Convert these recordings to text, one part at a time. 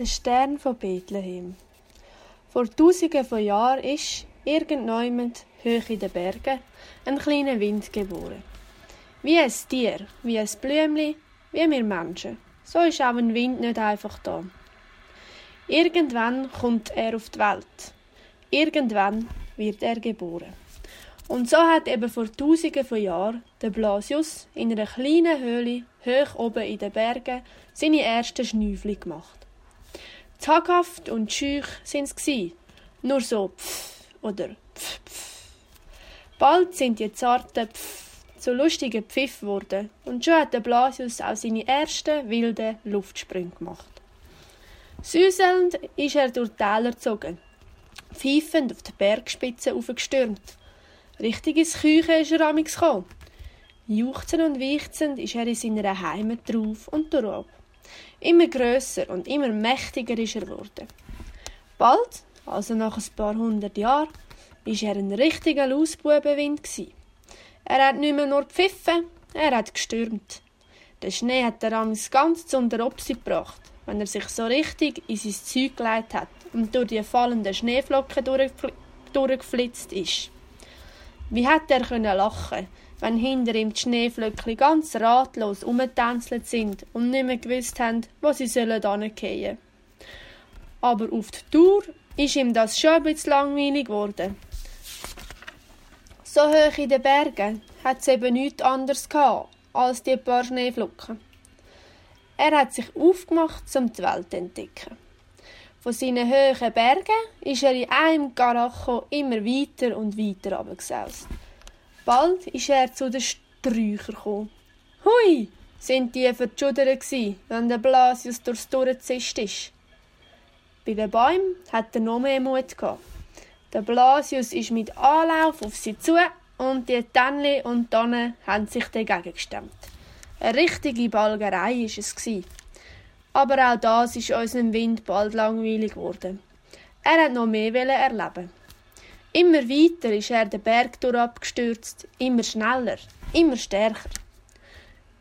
Der Stern von Bethlehem. Vor Tausenden von Jahren ist irgendjemand hoch in den Bergen ein kleiner Wind geboren. Wie ein Tier, wie ein Blümli, wie wir Menschen. So ist auch ein Wind nicht einfach da. Irgendwann kommt er auf die Welt. Irgendwann wird er geboren. Und so hat eben vor Tausenden von Jahren der Blasius in einer kleinen Höhle hoch oben in den Bergen seine ersten Schnüffel gemacht. Zaghaft und schüch sind's gsi, nur so pff oder pff pff. Bald sind die zarten pff zu lustigen Pfiff geworden und schon hat der Blasius auch seine ersten wilden Luftsprünge gemacht. Süßelnd ist er durch die Täler gezogen, pfeifend auf die Bergspitze aufgestürmt. Richtig ins Küche ist er amix gekommen. Juchzend und weichzend ist er in seiner Heimat drauf und drauf. Immer grösser und immer mächtiger ist er geworden. Bald, also nach ein paar hundert Jahren, ist er ein richtiger Lausbubenwind Er hat nicht mehr nur gepfiffen, er hat gestürmt. Der Schnee hat er amigs ganz zum der Opsi gebracht, wenn er sich so richtig in sein Zeug gelegt hat und durch die fallenden Schneeflocken durchgeflitzt ist. Wie hat er können lachen, wenn hinter ihm die Schneeflöckchen ganz ratlos umgetänzelt sind und nicht mehr gewusst haben, wo sie sollen hingehen. Aber auf die Tour ist ihm das schon ein bisschen langweilig geworden. So hoch in den Bergen hat es eben nichts anderes gehabt als die paar Schneeflocken. Er hat sich aufgemacht, um die Welt zu entdecken. Von seinen hohen Bergen ist er in einem Garacho immer weiter und weiter runtergesaust. Bald ist er zu den Sträuchern gekommen. Hui, sind die verschudert gsi, wenn der Blasius durchs durchgezischt ist. Bei den Bäumen hat er noch mehr Mut gehabt. Der Blasius ist mit Anlauf auf sie zu und die Tannli und Tannen haben sich dagegen gestemmt. Eine richtige Balgerei ist es gsi. Aber auch das ist unserem Wind bald langweilig geworden. Er hat noch mehr erleben. Immer weiter ist er den Berg abgestürzt, immer schneller, immer stärker.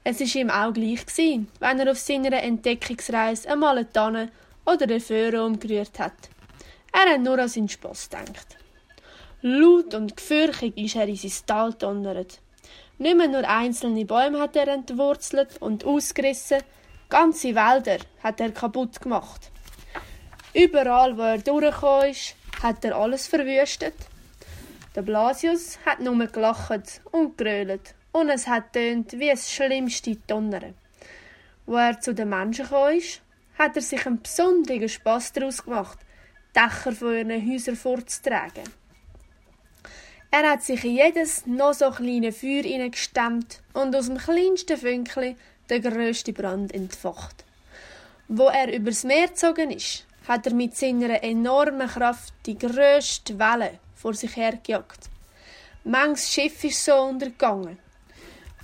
Es ist ihm auch gleich gewesen, wenn er auf seiner Entdeckungsreise einmal eine Tanne oder eine Föhre umgerührt hat. Er hat nur an seinen Spass gedacht. Laut und gefürchtig ist er in sein Tal donnert. Nicht mehr nur einzelne Bäume hat er entwurzelt und ausgerissen, ganze Wälder hat er kaputt gemacht. Überall, wo er durchgekommen ist, hat er alles verwüstet. Der Blasius hat nur gelacht und grölet und es hat tönt wie das schlimmste Donnern. Wo er zu den Menschen gekommen ist, hat er sich einen besonderen Spass daraus gemacht, Dächer von ihren Häusern vorzutragen. Er hat sich in jedes noch so kleine Feuer hineingestemmt und aus dem kleinsten Fünkli den grössten Brand entfacht. Wo er übers Meer gezogen ist, hat er mit seiner enormen Kraft die grösste Welle vor sich hergejagt. Manches Schiff ist so untergegangen.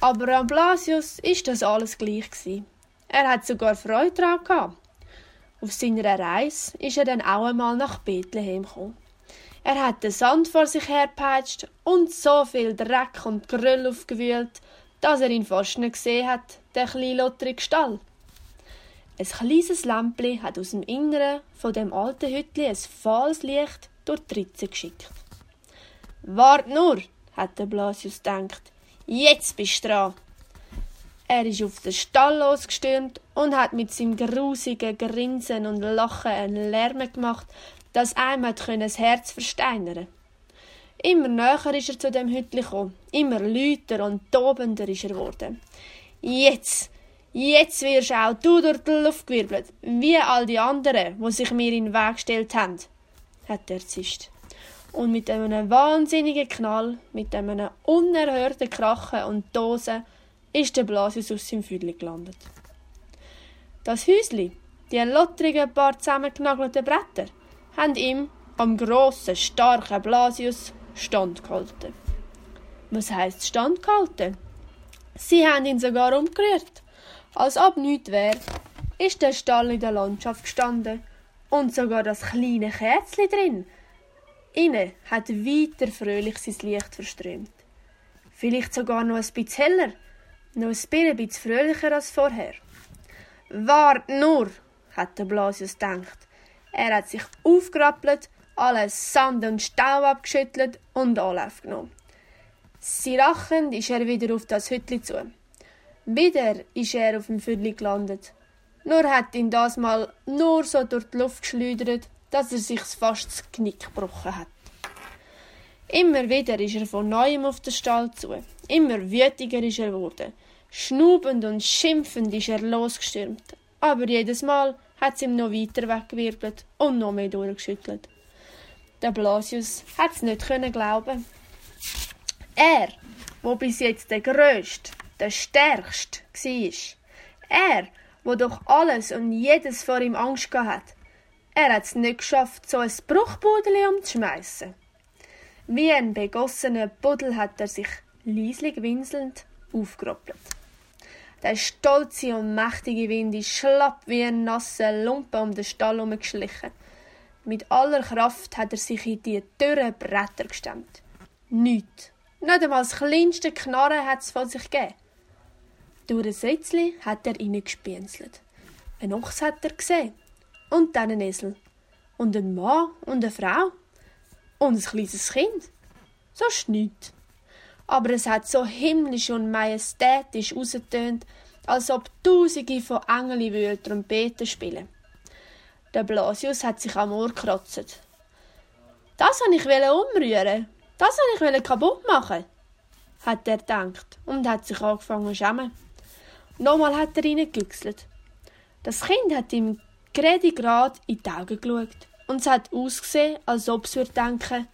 Aber an Blasius ist das alles gleich gewesen. Er hat sogar Freude daran gehabt. Auf seiner Reise ist er dann auch einmal nach Bethlehem gekommen. Er hat den Sand vor sich herpeitscht und so viel Dreck und Geröll aufgewühlt, dass er ihn fast nicht gesehen hat, der kleine lotterige Stall. Ein kleines Lämpli hat aus dem Inneren von dem alten Hütli ein fahles Licht durch die Ritze geschickt. Wart nur, hat der Blasius gedacht. Jetzt bist du dran. Er ist auf den Stall losgestürmt und hat mit seinem grusigen Grinsen und Lachen einen Lärm gemacht, dass einem das Herz versteinern. Immer näher ist er zu dem Hütli gekommen, immer lauter und tobender ist er geworden. Jetzt, Jetzt wirst auch du durch die Luft gewirbelt, wie all die anderen, wo sich mir in den Weg gestellt haben, hat er zischt. Und mit einem wahnsinnigen Knall, mit einem unerhörten Krachen und Dosen, ist der Blasius aus seinem Füdli gelandet. Das Häusli, die lottrigen paar zusammengenagelten Bretter, haben ihm am grossen, starken Blasius standgehalten. Was heisst standgehalten? Sie haben ihn sogar umgerührt. Als ob nichts wäre, ist der Stall in der Landschaft gestanden und sogar das kleine Kerzchen drin. Innen hat weiter fröhlich sein Licht verströmt. Vielleicht sogar noch ein bisschen heller, noch ein bisschen fröhlicher als vorher. Wart nur, hat der Blasius gedacht. Er hat sich aufgerappelt, alles Sand und Staub abgeschüttelt und Anlauf genommen. Sirachend ist er wieder auf das Hütli zu. Wieder ist er auf dem Viertel gelandet. Nur hat ihn das mal nur so durch die Luft geschleudert, dass er sich fast das Knick gebrochen hat. Immer wieder ist er von neuem auf den Stall zu. Immer wütiger ist er geworden. Schnubend und schimpfend ist er losgestürmt. Aber jedes Mal hat es ihm noch weiter weggewirbelt und noch mehr durchgeschüttelt. Der Blasius hat es nicht können glauben. Er, wo bis jetzt der größte, der stärkste war. Er, wo doch alles und jedes vor ihm Angst hat. Er hat es nicht geschafft, so ein Bruchbudeli umzuschmeißen. Wie ein begossener Buddel hat er sich leislich winselnd aufgeroppelt. Der stolze und mächtige Wind ist schlapp wie ein nasser Lumpen um den Stall herumgeschlichen. Mit aller Kraft hat er sich in die dürren Bretter gestemmt. Nichts. Nicht einmal das kleinste Knarren hat es von sich gegeben. Durch ein Sätzli hat er reingespienzelt. Ein Ochs hat er gesehen. Und dann ein Esel. Und ein Mann und eine Frau. Und ein kleines Kind. So nichts. Aber es hat so himmlisch und majestätisch ausgetönt, als ob Tausende von Engeln Trompeten spielen. Der Blasius hat sich am Ohr gekratzt. Das wollte ich umrühren. Das wollte ich kaputt machen, hat er gedacht und hat sich angefangen zu schämen. Nochmal hat er reingegüchselt. Das Kind hat ihm gerade in die Augen geschaut und es hat ausgesehen, als ob es würde denken,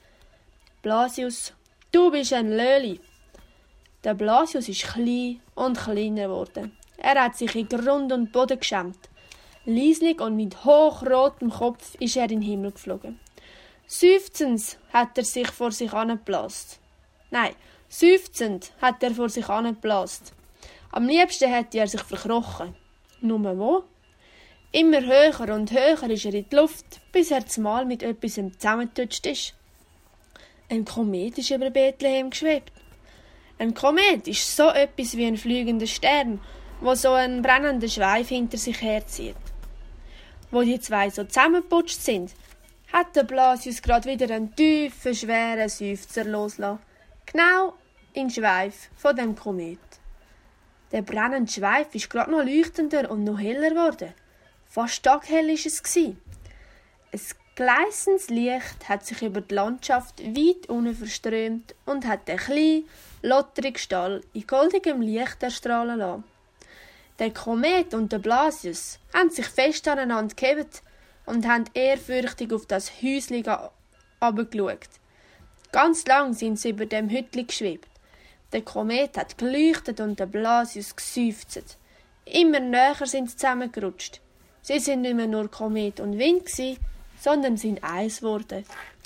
Blasius, du bist ein Löli. Der Blasius ist klein und kleiner geworden. Er hat sich in Grund und Boden geschämt. Lieslig und mit hochrotem Kopf ist er in den Himmel geflogen. Seufzend hat er sich vor sich angeblasst. Nein, seufzend hat er vor sich angeblasst. Am liebsten hätte er sich verkrochen. Nur wo? Immer höher und höher ist er in die Luft, bis er zumal mit etwas zusammengetutscht ist. Ein Komet ist über Bethlehem geschwebt. Ein Komet ist so etwas wie ein fliegender Stern, wo so ein brennender Schweif hinter sich herzieht. Wo die zwei so zusammengeputscht sind, hat der Blasius gerade wieder einen tiefen, schweren Seufzer losgelassen. Genau in den Schweif von dem Komet. Der brennende Schweif ist gerade noch leuchtender und noch heller geworden. Fast taghell ist es. Ein gleißendes Licht hat sich über die Landschaft weit unten verströmt und hat den kleinen, lotterigen Stall in goldigem Licht erstrahlen lassen. Der Komet und der Blasius haben sich fest aneinander gehebt und haben ehrfürchtig auf das Häuschen abgeschaut. Ganz lang sind sie über dem Hütli geschwebt. Der Komet hat geleuchtet und der Blasius geseufzt. Immer näher sind sie zusammengerutscht. Sie sind nicht mehr nur Komet und Wind sondern sind eins geworden,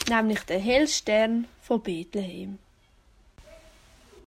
nämlich der helle Stern von Bethlehem.